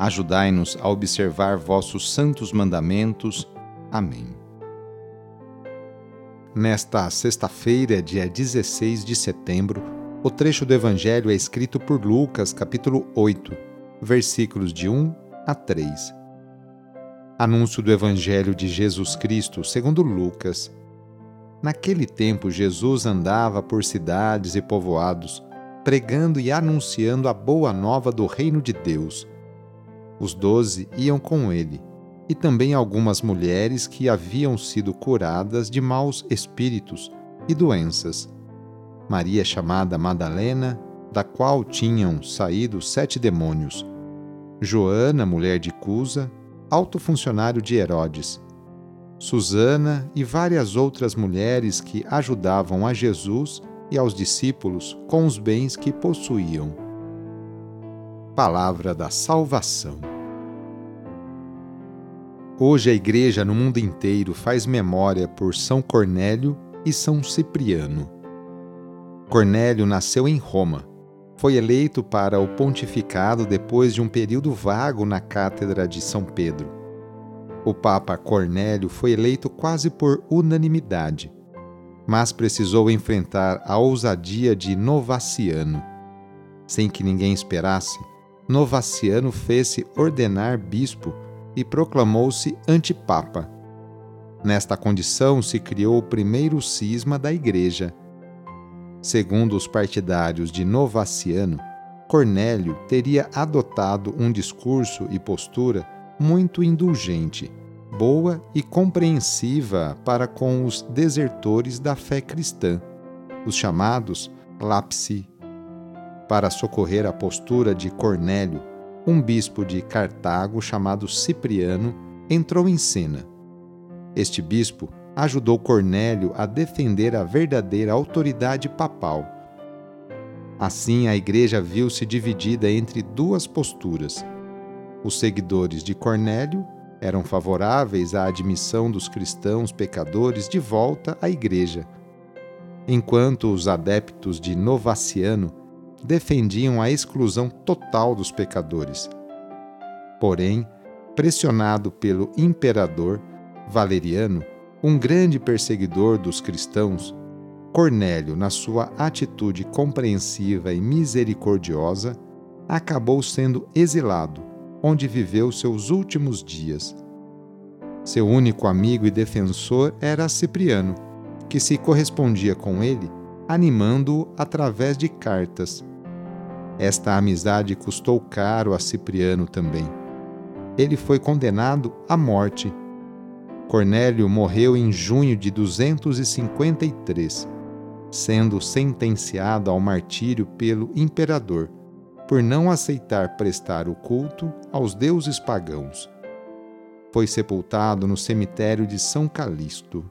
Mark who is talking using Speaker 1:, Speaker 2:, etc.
Speaker 1: Ajudai-nos a observar vossos santos mandamentos. Amém. Nesta sexta-feira, dia 16 de setembro, o trecho do Evangelho é escrito por Lucas, capítulo 8, versículos de 1 a 3. Anúncio do Evangelho de Jesus Cristo, segundo Lucas. Naquele tempo, Jesus andava por cidades e povoados, pregando e anunciando a boa nova do reino de Deus os doze iam com ele, e também algumas mulheres que haviam sido curadas de maus espíritos e doenças. Maria, chamada Madalena, da qual tinham saído sete demônios. Joana, mulher de Cusa, alto funcionário de Herodes. Susana e várias outras mulheres que ajudavam a Jesus e aos discípulos com os bens que possuíam. Palavra da Salvação. Hoje a Igreja no mundo inteiro faz memória por São Cornélio e São Cipriano. Cornélio nasceu em Roma. Foi eleito para o pontificado depois de um período vago na cátedra de São Pedro. O Papa Cornélio foi eleito quase por unanimidade, mas precisou enfrentar a ousadia de Novaciano. Sem que ninguém esperasse, Novaciano fez-se ordenar bispo e proclamou-se antipapa. Nesta condição se criou o primeiro cisma da Igreja. Segundo os partidários de Novaciano, Cornélio teria adotado um discurso e postura muito indulgente, boa e compreensiva para com os desertores da fé cristã, os chamados lapsi. Para socorrer a postura de Cornélio, um bispo de Cartago chamado Cipriano entrou em cena. Este bispo ajudou Cornélio a defender a verdadeira autoridade papal. Assim, a igreja viu-se dividida entre duas posturas. Os seguidores de Cornélio eram favoráveis à admissão dos cristãos pecadores de volta à igreja, enquanto os adeptos de Novaciano defendiam a exclusão total dos pecadores. Porém, pressionado pelo imperador Valeriano, um grande perseguidor dos cristãos, Cornélio, na sua atitude compreensiva e misericordiosa, acabou sendo exilado, onde viveu seus últimos dias. Seu único amigo e defensor era Cipriano, que se correspondia com ele, animando-o através de cartas esta amizade custou caro a Cipriano também. Ele foi condenado à morte. Cornélio morreu em junho de 253, sendo sentenciado ao martírio pelo imperador por não aceitar prestar o culto aos deuses pagãos. Foi sepultado no cemitério de São Calixto.